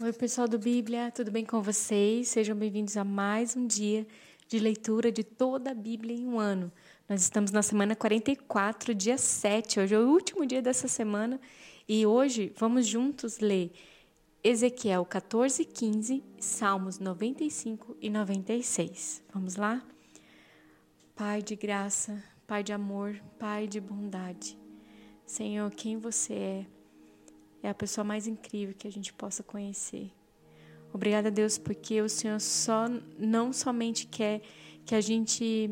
Oi, pessoal do Bíblia, tudo bem com vocês? Sejam bem-vindos a mais um dia de leitura de toda a Bíblia em um ano. Nós estamos na semana 44, dia 7. Hoje é o último dia dessa semana e hoje vamos juntos ler Ezequiel 14, 15, Salmos 95 e 96. Vamos lá? Pai de graça, Pai de amor, Pai de bondade. Senhor, quem você é? É a pessoa mais incrível que a gente possa conhecer. Obrigada, Deus, porque o Senhor só não somente quer que a gente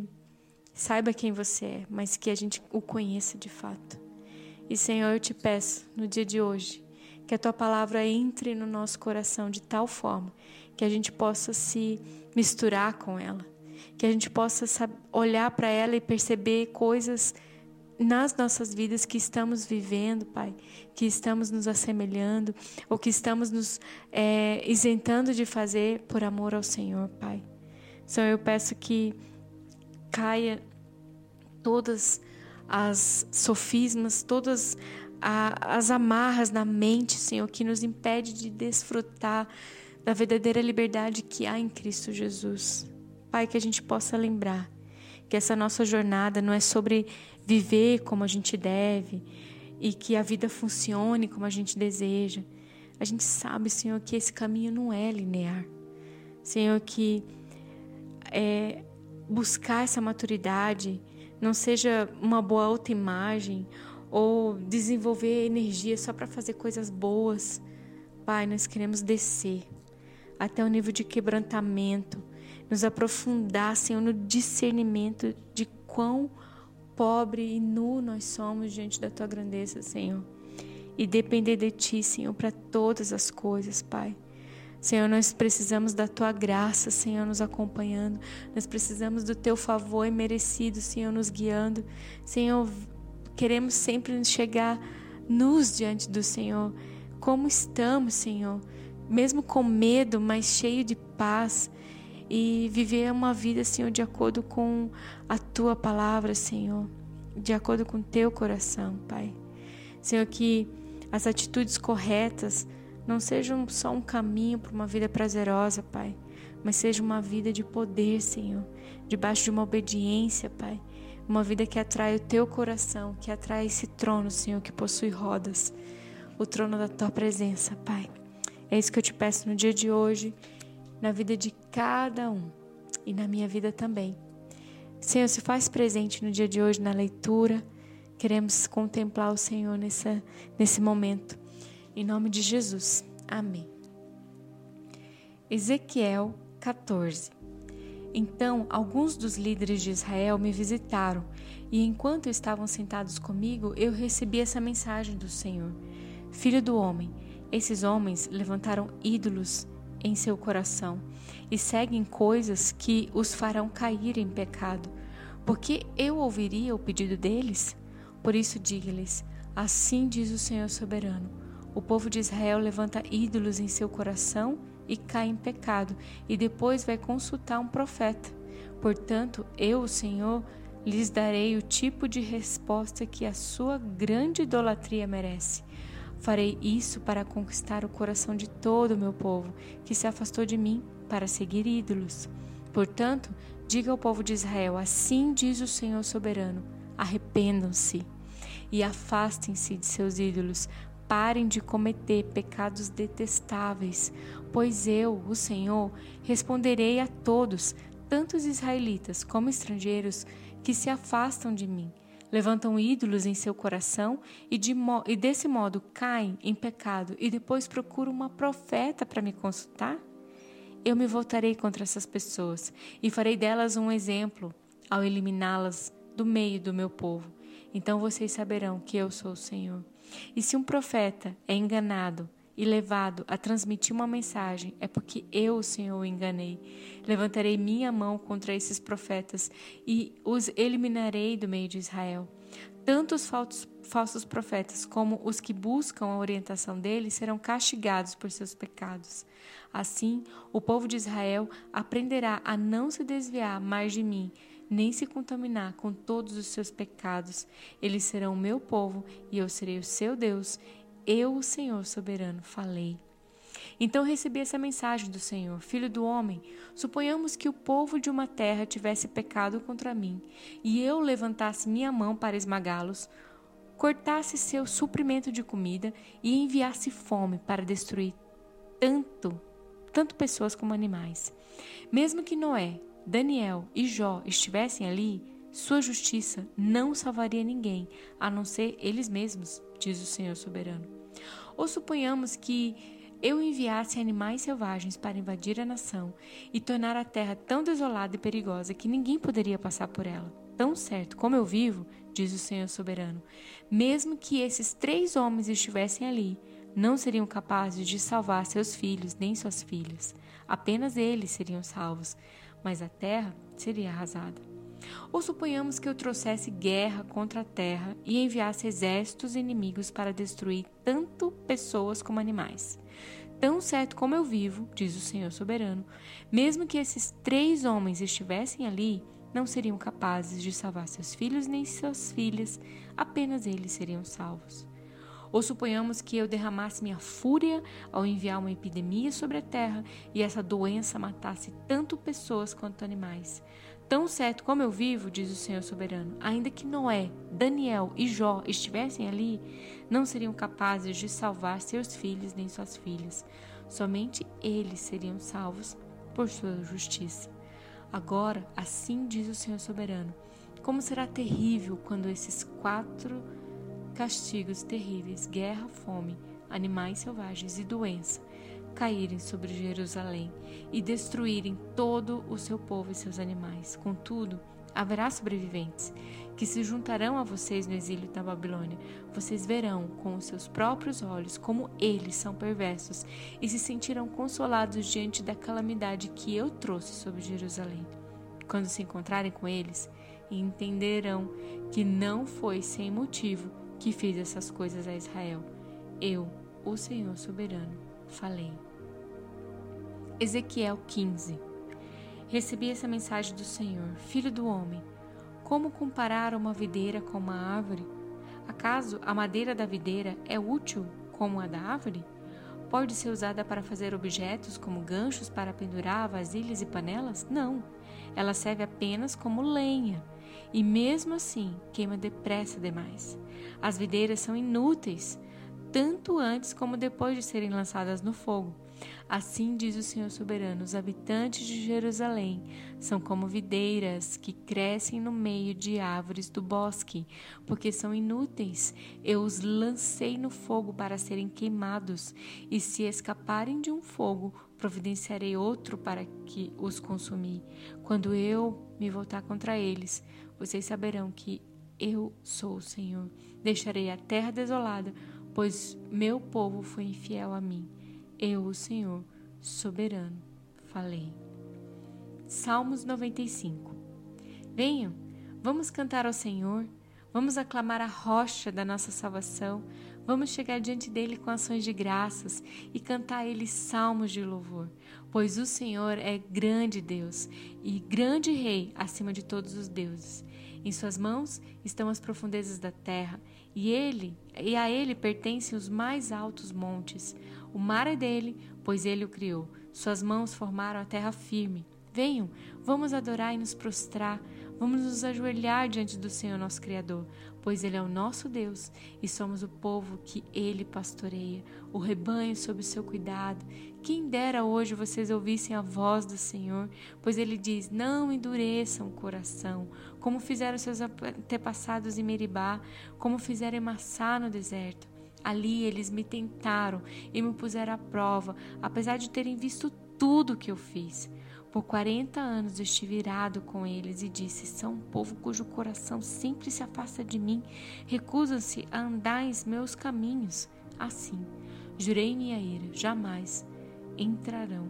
saiba quem você é, mas que a gente o conheça de fato. E Senhor, eu te peço no dia de hoje que a tua palavra entre no nosso coração de tal forma que a gente possa se misturar com ela, que a gente possa olhar para ela e perceber coisas nas nossas vidas que estamos vivendo, Pai, que estamos nos assemelhando ou que estamos nos é, isentando de fazer por amor ao Senhor, Pai. Senhor, eu peço que caia todas as sofismas, todas as amarras na mente, Senhor, que nos impede de desfrutar da verdadeira liberdade que há em Cristo Jesus. Pai, que a gente possa lembrar que essa nossa jornada não é sobre viver como a gente deve e que a vida funcione como a gente deseja. A gente sabe, Senhor, que esse caminho não é linear. Senhor, que é, buscar essa maturidade não seja uma boa autoimagem ou desenvolver energia só para fazer coisas boas. Pai, nós queremos descer até o nível de quebrantamento, nos aprofundar, Senhor, no discernimento de quão pobre e nu nós somos diante da tua grandeza, Senhor. E depender de ti, Senhor, para todas as coisas, Pai. Senhor, nós precisamos da tua graça, Senhor, nos acompanhando. Nós precisamos do teu favor imerecido, Senhor, nos guiando. Senhor, queremos sempre chegar nus diante do Senhor. Como estamos, Senhor? Mesmo com medo, mas cheio de paz e viver uma vida, Senhor, de acordo com a tua palavra, Senhor, de acordo com o teu coração, Pai. Senhor, que as atitudes corretas não sejam só um caminho para uma vida prazerosa, Pai, mas seja uma vida de poder, Senhor, debaixo de uma obediência, Pai. Uma vida que atrai o teu coração, que atrai esse trono, Senhor, que possui rodas, o trono da tua presença, Pai. É isso que eu te peço no dia de hoje na vida de cada um e na minha vida também. Senhor, se faz presente no dia de hoje na leitura. Queremos contemplar o Senhor nessa, nesse momento. Em nome de Jesus. Amém. Ezequiel 14. Então, alguns dos líderes de Israel me visitaram, e enquanto estavam sentados comigo, eu recebi essa mensagem do Senhor: Filho do homem, esses homens levantaram ídolos em seu coração e seguem coisas que os farão cair em pecado. Porque eu ouviria o pedido deles? Por isso diga-lhes: Assim diz o Senhor soberano: O povo de Israel levanta ídolos em seu coração e cai em pecado, e depois vai consultar um profeta. Portanto, eu, o Senhor, lhes darei o tipo de resposta que a sua grande idolatria merece. Farei isso para conquistar o coração de todo o meu povo, que se afastou de mim para seguir ídolos. Portanto, diga ao povo de Israel: Assim diz o Senhor soberano: arrependam-se e afastem-se de seus ídolos. Parem de cometer pecados detestáveis, pois eu, o Senhor, responderei a todos, tanto os israelitas como estrangeiros, que se afastam de mim levantam ídolos em seu coração e, de e desse modo caem em pecado e depois procuram uma profeta para me consultar? Eu me voltarei contra essas pessoas e farei delas um exemplo ao eliminá-las do meio do meu povo. Então vocês saberão que eu sou o Senhor. E se um profeta é enganado, e levado a transmitir uma mensagem, é porque eu, Senhor, o enganei. Levantarei minha mão contra esses profetas e os eliminarei do meio de Israel. Tanto os falsos profetas como os que buscam a orientação deles serão castigados por seus pecados. Assim, o povo de Israel aprenderá a não se desviar mais de mim, nem se contaminar com todos os seus pecados. Eles serão meu povo e eu serei o seu Deus eu, o Senhor soberano, falei. Então recebi essa mensagem do Senhor: Filho do homem, suponhamos que o povo de uma terra tivesse pecado contra mim, e eu levantasse minha mão para esmagá-los, cortasse seu suprimento de comida e enviasse fome para destruir tanto, tanto pessoas como animais. Mesmo que Noé, Daniel e Jó estivessem ali, sua justiça não salvaria ninguém, a não ser eles mesmos, diz o Senhor soberano. Ou suponhamos que eu enviasse animais selvagens para invadir a nação e tornar a terra tão desolada e perigosa que ninguém poderia passar por ela. Tão certo como eu vivo, diz o Senhor soberano, mesmo que esses três homens estivessem ali, não seriam capazes de salvar seus filhos nem suas filhas. Apenas eles seriam salvos, mas a terra seria arrasada. Ou suponhamos que eu trouxesse guerra contra a terra e enviasse exércitos inimigos para destruir tanto pessoas como animais. Tão certo como eu vivo, diz o Senhor soberano, mesmo que esses três homens estivessem ali, não seriam capazes de salvar seus filhos nem suas filhas, apenas eles seriam salvos. Ou suponhamos que eu derramasse minha fúria ao enviar uma epidemia sobre a terra e essa doença matasse tanto pessoas quanto animais. Tão certo como eu vivo, diz o Senhor soberano, ainda que Noé, Daniel e Jó estivessem ali, não seriam capazes de salvar seus filhos nem suas filhas. Somente eles seriam salvos por sua justiça. Agora, assim diz o Senhor soberano, como será terrível quando esses quatro castigos terríveis, guerra, fome, animais selvagens e doença, caírem sobre Jerusalém e destruírem todo o seu povo e seus animais. Contudo, haverá sobreviventes que se juntarão a vocês no exílio da Babilônia. Vocês verão com os seus próprios olhos como eles são perversos e se sentirão consolados diante da calamidade que eu trouxe sobre Jerusalém. Quando se encontrarem com eles, entenderão que não foi sem motivo que fiz essas coisas a Israel. Eu, o Senhor soberano, falei. Ezequiel 15 Recebi essa mensagem do Senhor, filho do homem. Como comparar uma videira com uma árvore? Acaso a madeira da videira é útil como a da árvore? Pode ser usada para fazer objetos como ganchos para pendurar vasilhas e panelas? Não. Ela serve apenas como lenha e, mesmo assim, queima depressa demais. As videiras são inúteis, tanto antes como depois de serem lançadas no fogo. Assim diz o Senhor soberano: os habitantes de Jerusalém são como videiras que crescem no meio de árvores do bosque, porque são inúteis. Eu os lancei no fogo para serem queimados, e se escaparem de um fogo, providenciarei outro para que os consumir. Quando eu me voltar contra eles, vocês saberão que eu sou o Senhor. Deixarei a terra desolada, pois meu povo foi infiel a mim. Eu, o Senhor, soberano, falei. Salmos 95 Venham, vamos cantar ao Senhor, vamos aclamar a rocha da nossa salvação, vamos chegar diante dele com ações de graças e cantar a ele salmos de louvor, pois o Senhor é grande Deus e grande Rei acima de todos os deuses. Em suas mãos estão as profundezas da terra, e ele e a ele pertencem os mais altos montes. O mar é dele, pois ele o criou. Suas mãos formaram a terra firme. Venham, vamos adorar e nos prostrar. Vamos nos ajoelhar diante do Senhor nosso Criador, pois Ele é o nosso Deus e somos o povo que Ele pastoreia, o rebanho sob o seu cuidado. Quem dera hoje vocês ouvissem a voz do Senhor, pois Ele diz: Não endureçam o coração, como fizeram seus antepassados em Meribá, como fizeram em Massá no deserto. Ali eles me tentaram e me puseram à prova, apesar de terem visto tudo o que eu fiz. Por quarenta anos estive irado com eles e disse: São um povo cujo coração sempre se afasta de mim, recusam-se a andar em meus caminhos. Assim, jurei minha ira, jamais entrarão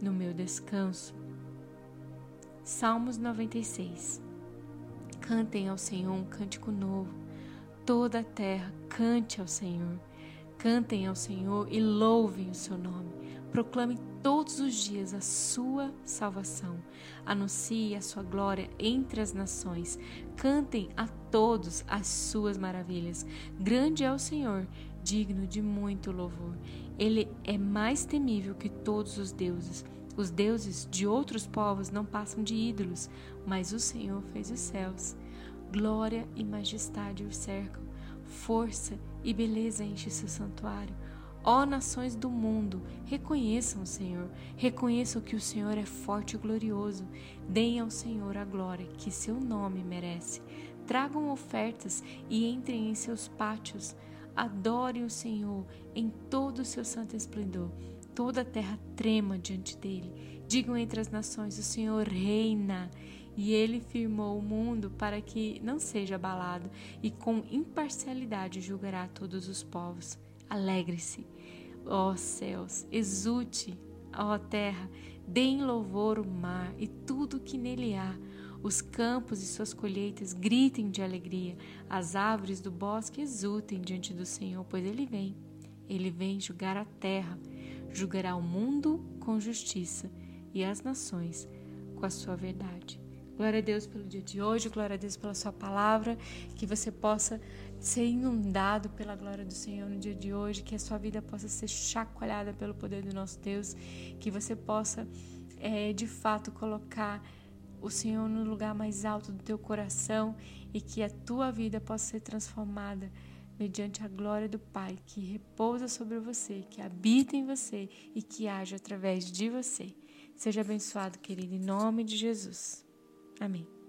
no meu descanso. Salmos 96 Cantem ao Senhor um cântico novo, toda a terra cante ao Senhor. Cantem ao Senhor e louvem o seu nome Proclame todos os dias a sua salvação. Anuncie a sua glória entre as nações. Cantem a todos as suas maravilhas. Grande é o Senhor digno de muito louvor. Ele é mais temível que todos os deuses. Os deuses de outros povos não passam de ídolos, mas o Senhor fez os céus. Glória e majestade o cercam, força e beleza enche seu santuário. Ó nações do mundo, reconheçam o Senhor, reconheçam que o Senhor é forte e glorioso. Deem ao Senhor a glória que seu nome merece. Tragam ofertas e entrem em seus pátios. Adorem o Senhor em todo o seu santo esplendor. Toda a terra trema diante dele. Digam entre as nações: O Senhor reina. E ele firmou o mundo para que não seja abalado, e com imparcialidade julgará todos os povos. Alegre-se, ó céus, exulte, ó terra, deem louvor o mar e tudo que nele há. Os campos e suas colheitas gritem de alegria, as árvores do bosque exultem diante do Senhor, pois ele vem. Ele vem julgar a terra, julgará o mundo com justiça e as nações com a sua verdade. Glória a Deus pelo dia de hoje, glória a Deus pela sua palavra, que você possa ser inundado pela glória do Senhor no dia de hoje, que a sua vida possa ser chacoalhada pelo poder do nosso Deus, que você possa é, de fato colocar o Senhor no lugar mais alto do teu coração e que a tua vida possa ser transformada mediante a glória do Pai que repousa sobre você, que habita em você e que age através de você. Seja abençoado, querido, em nome de Jesus. Amém.